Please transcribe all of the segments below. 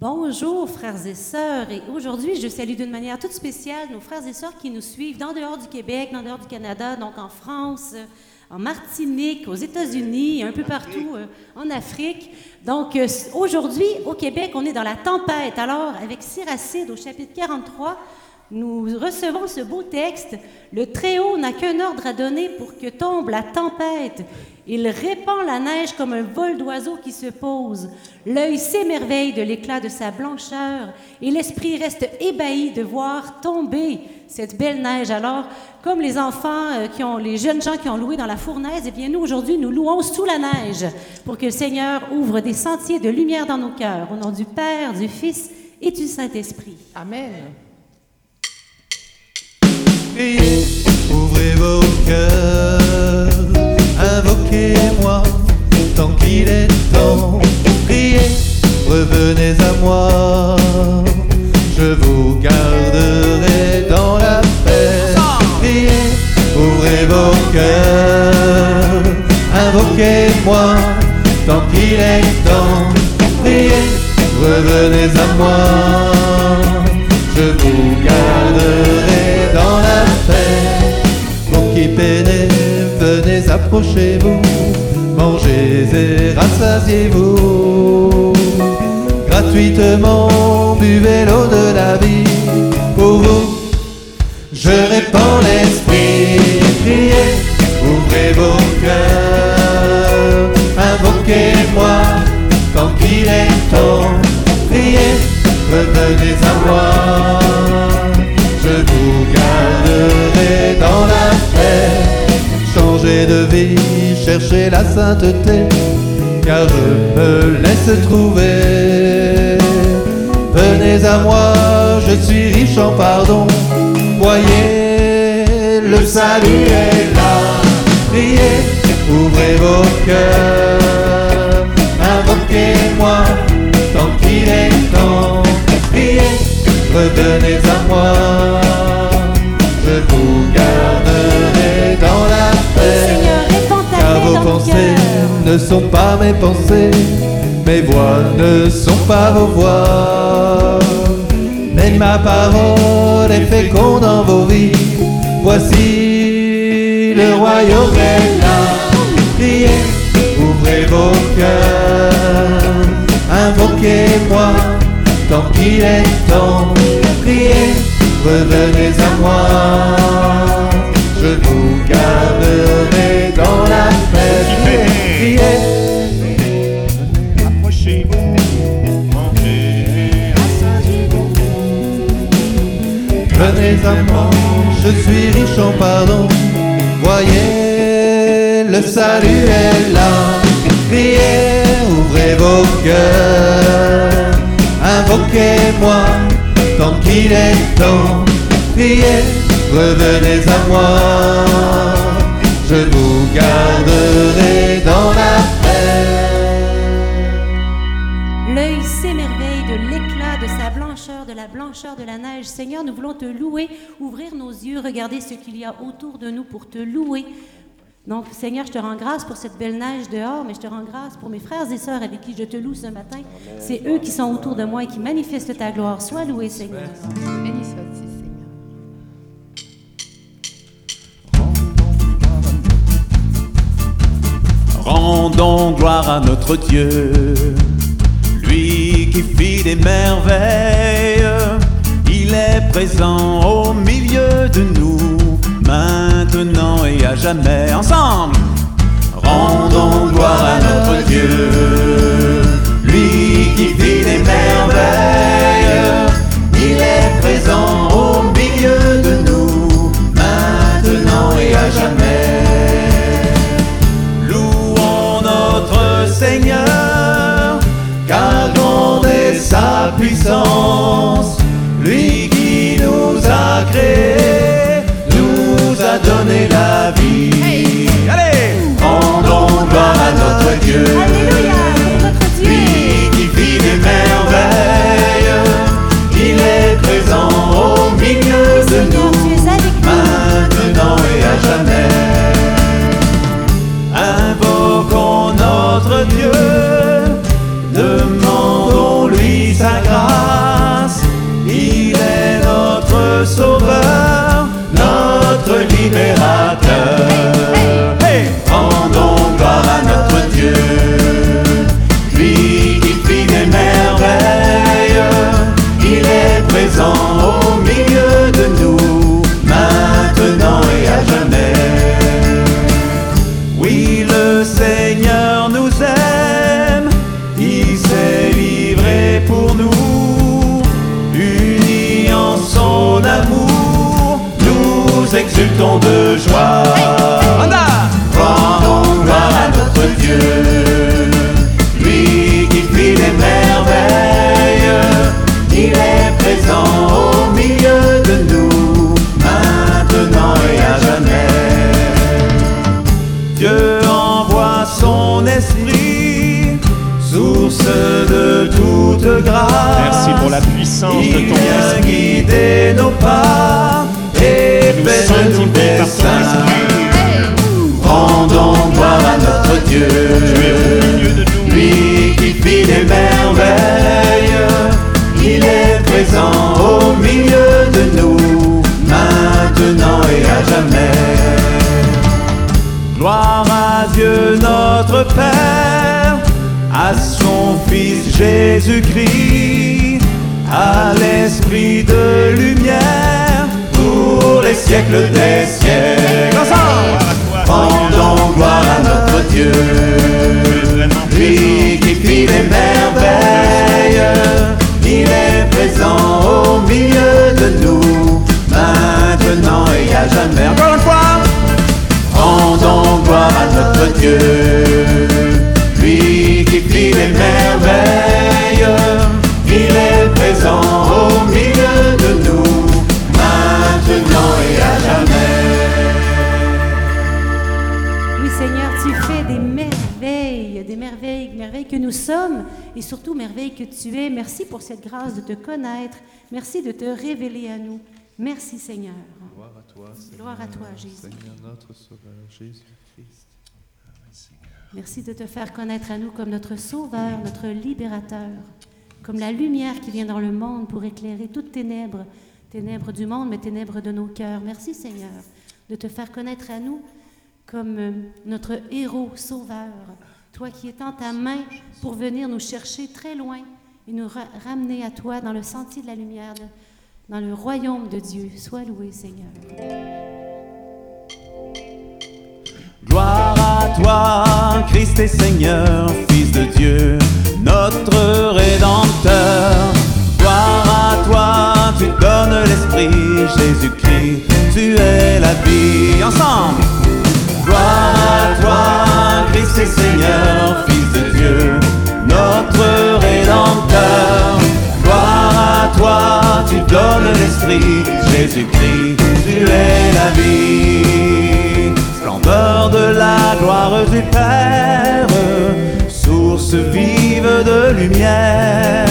Bonjour frères et sœurs, et aujourd'hui je salue d'une manière toute spéciale nos frères et sœurs qui nous suivent dans dehors du Québec, dans dehors du Canada, donc en France, en Martinique, aux États-Unis, un peu partout euh, en Afrique. Donc euh, aujourd'hui au Québec, on est dans la tempête. Alors avec Siracide au chapitre 43, nous recevons ce beau texte. Le Très-Haut n'a qu'un ordre à donner pour que tombe la tempête. Il répand la neige comme un vol d'oiseaux qui se pose. L'œil s'émerveille de l'éclat de sa blancheur et l'esprit reste ébahi de voir tomber cette belle neige. Alors, comme les enfants euh, qui ont, les jeunes gens qui ont loué dans la fournaise, eh bien, nous, aujourd'hui, nous louons sous la neige pour que le Seigneur ouvre des sentiers de lumière dans nos cœurs. Au nom du Père, du Fils et du Saint-Esprit. Amen. Priez, ouvrez vos cœurs, invoquez-moi tant qu'il est temps. Priez, revenez à moi, je vous garderai dans la paix. Priez, ouvrez vos cœurs, invoquez-moi tant qu'il est temps. Priez, revenez à moi, je vous garderai dans la approchez-vous, mangez et rassasiez-vous. Gratuitement, buvez l'eau de la vie. Pour vous, je répands l'esprit. Priez, ouvrez vos cœurs, invoquez-moi tant qu'il est temps. Priez, revenez à moi. La sainteté, car je me laisse trouver. Venez à moi, je suis riche en pardon. Voyez, le salut est là. Priez, ouvrez vos cœurs, invoquez-moi tant qu'il est temps. Priez, revenez à moi, pensées ne sont pas mes pensées, mes voix ne sont pas vos voix. Mais ma parole est féconde dans vos vies. Voici le royaume est là. Priez, ouvrez vos cœurs, invoquez-moi tant qu'il est temps. Priez, revenez à moi. Je vous garderai dans la paix. Priez, Approchez-vous, mangez, rassasiez-vous. venez à moi. Je suis riche en pardon. Voyez, le salut est là. Priez, ouvrez vos cœurs. Invoquez-moi tant qu'il est temps. Priez, revenez à moi. Je vous garderai dans la paix. L'œil s'émerveille de l'éclat de sa blancheur, de la blancheur de la neige. Seigneur, nous voulons te louer, ouvrir nos yeux, regarder ce qu'il y a autour de nous pour te louer. Donc, Seigneur, je te rends grâce pour cette belle neige dehors, mais je te rends grâce pour mes frères et sœurs avec qui je te loue ce matin. C'est eux qui sont autour de moi et qui manifestent ta gloire. Sois loué, Seigneur. Béni Rendons gloire à notre Dieu, lui qui fit des merveilles. Il est présent au milieu de nous, maintenant et à jamais. Ensemble, rendons gloire à notre Dieu, chantons de joie. Rendons gloire à notre Dieu, lui qui fit les merveilles. Il est présent au milieu de nous, maintenant et à jamais. Dieu envoie son esprit, source de toute grâce. Merci pour la puissance de Il ton vient esprit. guider nos pas esprit. Rendons gloire à notre Dieu, lui qui fit des merveilles. Il est présent au milieu de nous, maintenant et à jamais. Gloire à Dieu notre Père, à son Fils Jésus-Christ, à l'Esprit de lumière, les siècles des siècles. Ensemble tu es. Merci pour cette grâce de te connaître. Merci de te révéler à nous. Merci, Seigneur. Gloire à toi, Seigneur. Gloire à toi, Jésus. Seigneur notre Sauveur, Jésus-Christ. Merci de te faire connaître à nous comme notre Sauveur, notre Libérateur, comme la lumière qui vient dans le monde pour éclairer toutes ténèbres, ténèbres du monde, mais ténèbres de nos cœurs. Merci Seigneur de te faire connaître à nous comme euh, notre héros sauveur, toi qui étends ta main pour venir nous chercher très loin et nous ra- ramener à toi dans le sentier de la lumière, dans le royaume de Dieu. Sois loué Seigneur. Gloire à toi, Christ et Seigneur, Fils de Dieu, notre Rédempteur. Gloire à toi, tu donnes l'Esprit, Jésus-Christ, tu es la vie. Ensemble Gloire à toi, Christ et Seigneur, Fils de Dieu, notre tu donnes l'Esprit, Jésus-Christ, tu es la vie. Splendeur de la gloire du Père, source vive de lumière,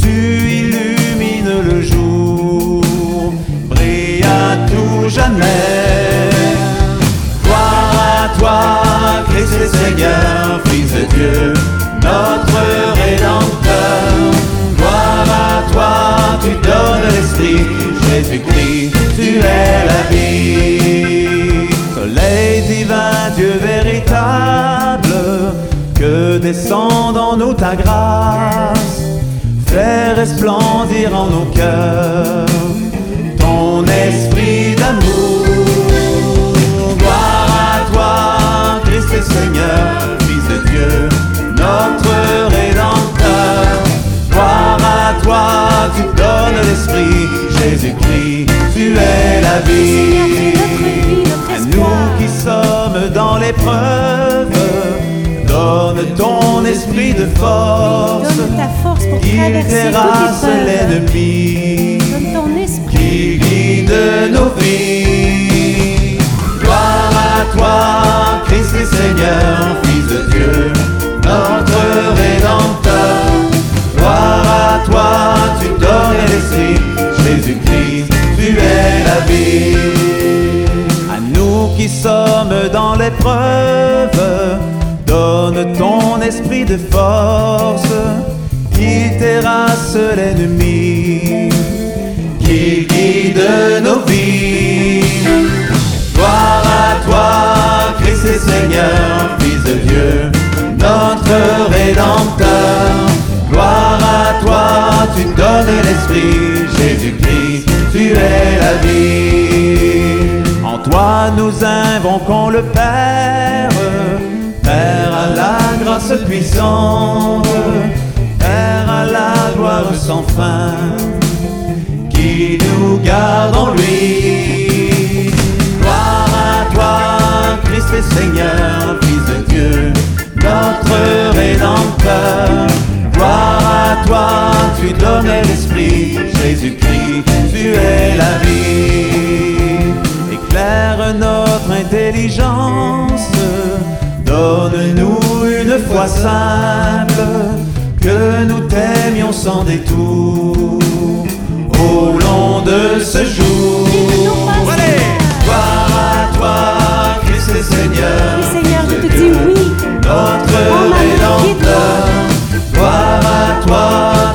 tu illumines le jour, brille à tout jamais. Gloire à toi, Christ le Seigneur, Fils de Dieu, Jésus-Christ, tu es la vie. Soleil divin, Dieu véritable, que descend en nous ta grâce, fais resplendir en nos cœurs force pour qui traverser terrasse toutes les épreuves. l'ennemi qui guide nos vies. Gloire à toi, Christ et Seigneur, Fils de Dieu, notre Rédempteur. Gloire à toi, tu donnes l'Esprit, Jésus-Christ, tu es la vie. À nous qui sommes dans l'épreuve, donne ton esprit de force terrasse l'ennemi qui guide nos vies. Gloire à toi, Christ et Seigneur, Fils de Dieu, notre Rédempteur. Gloire à toi, tu donnes l'Esprit, Jésus-Christ, tu es la vie. En toi nous invoquons le Père, Père à la grâce puissante, Père à la gloire sans fin, qui nous garde en lui. Gloire à toi, Christ et Seigneur, Fils de Dieu, notre Rédempteur. Gloire à toi, tu donnais l'Esprit, Jésus-Christ, tu es la vie. Éclaire notre intelligence, donne-nous une foi simple que nous t'aimions sans détour au long de ce jour. Allez, gloire à toi, Christ le Seigneur. Oui, Seigneur, je te dis oui. Notre Oh, Rédempteur, gloire à toi,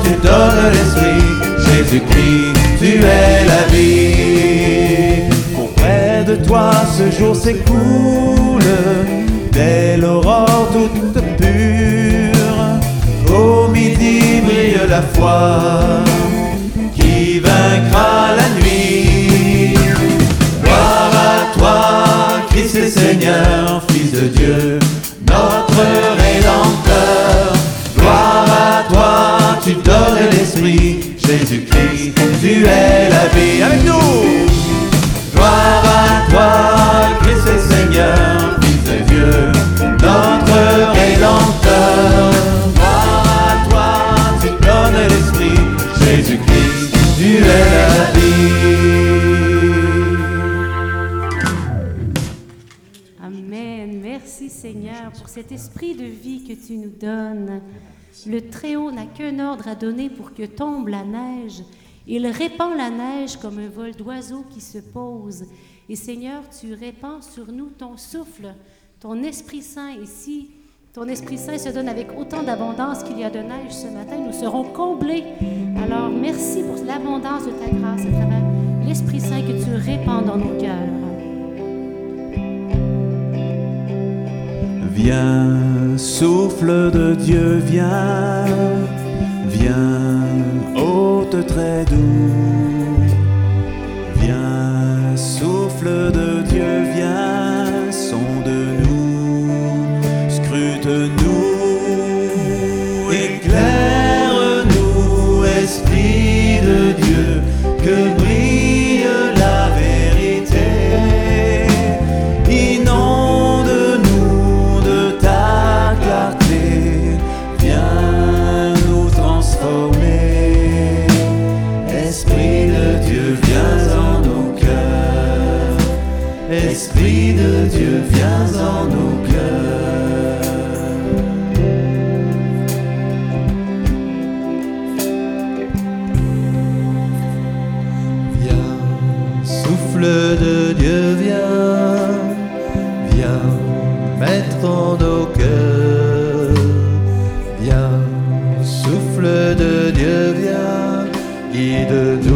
tu donnes l'Esprit, Jésus-Christ, tu es la vie. Auprès de toi ce jour s'écoule, dès l'aurore toute pure, la foi, qui vaincra la nuit. Gloire à toi, Christ le Seigneur, Fils de Dieu, notre Rédempteur. Gloire à toi, tu donnes l'Esprit, Jésus-Christ, tu es la vie. Avec nous Seigneur pour cet esprit de vie que tu nous donnes. Le Très-Haut n'a qu'un ordre à donner pour que tombe la neige. Il répand la neige comme un vol d'oiseaux qui se pose. Et Seigneur, tu répands sur nous ton souffle, ton Esprit Saint. Si ton Esprit Saint se donne avec autant d'abondance qu'il y a de neige ce matin, nous serons comblés. Alors merci pour l'abondance de ta grâce à travers l'Esprit Saint que tu répands dans nos cœurs. Viens, souffle de Dieu, viens, viens, hôte très doux. Viens, souffle de Dieu, viens, Dieu, viens en nos cœurs. Esprit de Dieu, viens en nos cœurs. Viens, souffle de Dieu, viens, viens, mettre en nos cœurs. Viens, souffle de Dieu, viens, guide-nous,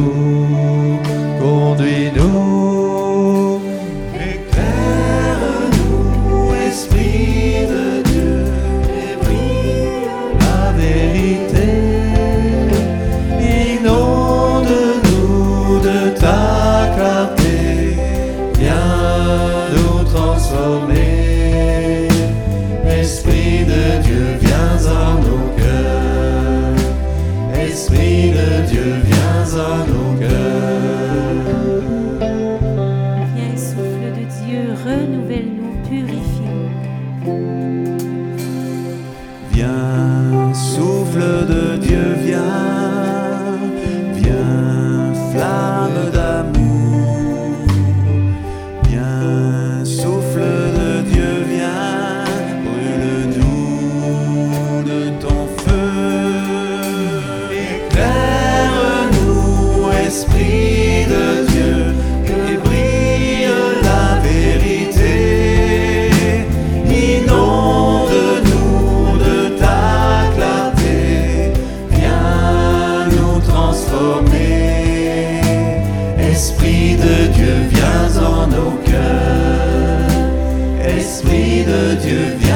Dieu vient.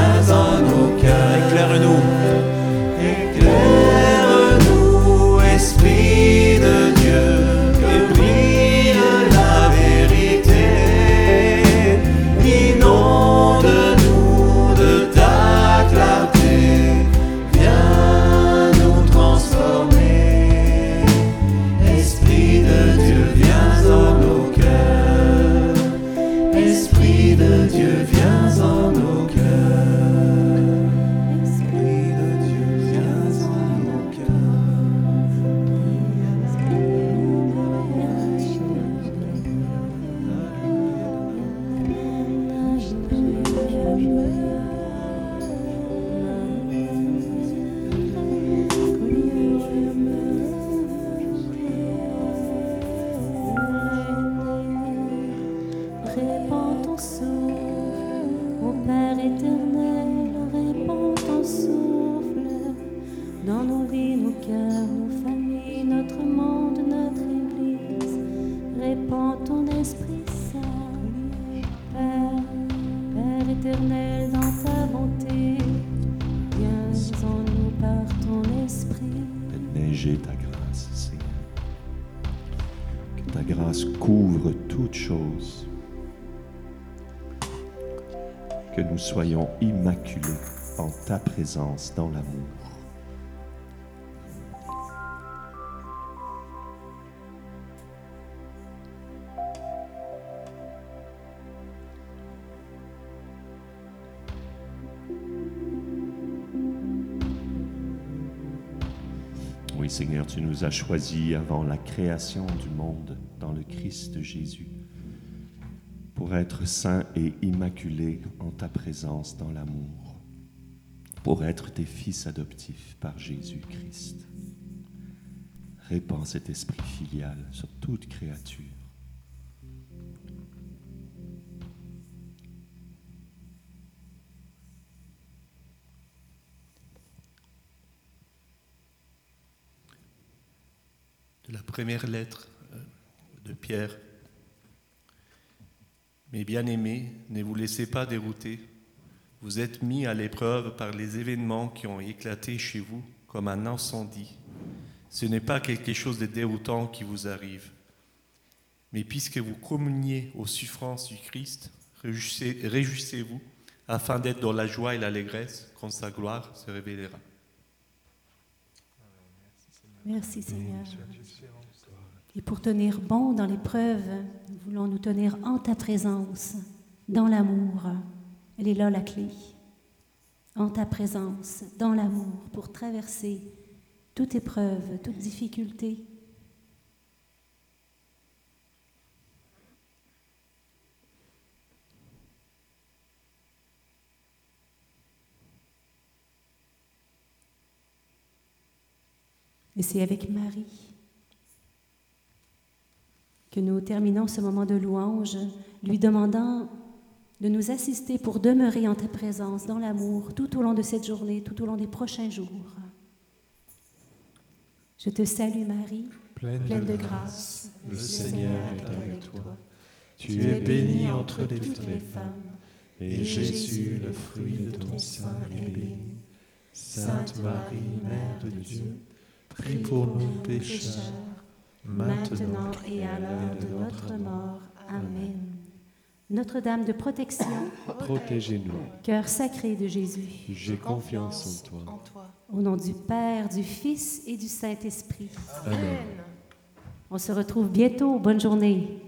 Ton Esprit Saint, Père, Père éternel, dans ta bonté. Viens en nous par ton Esprit. Fais neiger ta grâce, Seigneur. Que ta grâce couvre toutes choses. Que nous soyons immaculés en ta présence dans l'amour. Oui, Seigneur, tu nous as choisis avant la création du monde dans le Christ Jésus pour être saints et immaculés en ta présence dans l'amour, pour être tes fils adoptifs par Jésus-Christ. Répands cet esprit filial sur toute créature. Première lettre euh, de Pierre. Mes bien-aimés, ne vous laissez pas dérouter. Vous êtes mis à l'épreuve par les événements qui ont éclaté chez vous comme un incendie. Ce n'est pas quelque chose de déroutant qui vous arrive. Mais puisque vous communiez aux souffrances du Christ, réjouissez- réjouissez-vous afin d'être dans la joie et l'allégresse quand sa gloire se révélera. Merci Seigneur. Et pour tenir bon dans l'épreuve, nous voulons nous tenir en ta présence, dans l'amour. Elle est là la clé. En ta présence, dans l'amour, pour traverser toute épreuve, toute difficulté. Et c'est avec Marie que nous terminons ce moment de louange, lui demandant de nous assister pour demeurer en ta présence, dans l'amour, tout au long de cette journée, tout au long des prochains jours. Je te salue Marie, pleine de grâce. Le Seigneur est avec toi. Tu es bénie entre les toutes les femmes, et Jésus, le fruit de ton sein, est béni. Sainte Marie, Mère de Dieu, prie pour nous pécheurs, maintenant et à l'heure de notre mort. Amen. Notre-Dame de protection, protégez-nous. cœur sacré de Jésus, J'ai confiance en toi. en toi. au nom du Père, du Fils et du Saint-Esprit. Amen. On se retrouve bientôt. Bonne journée.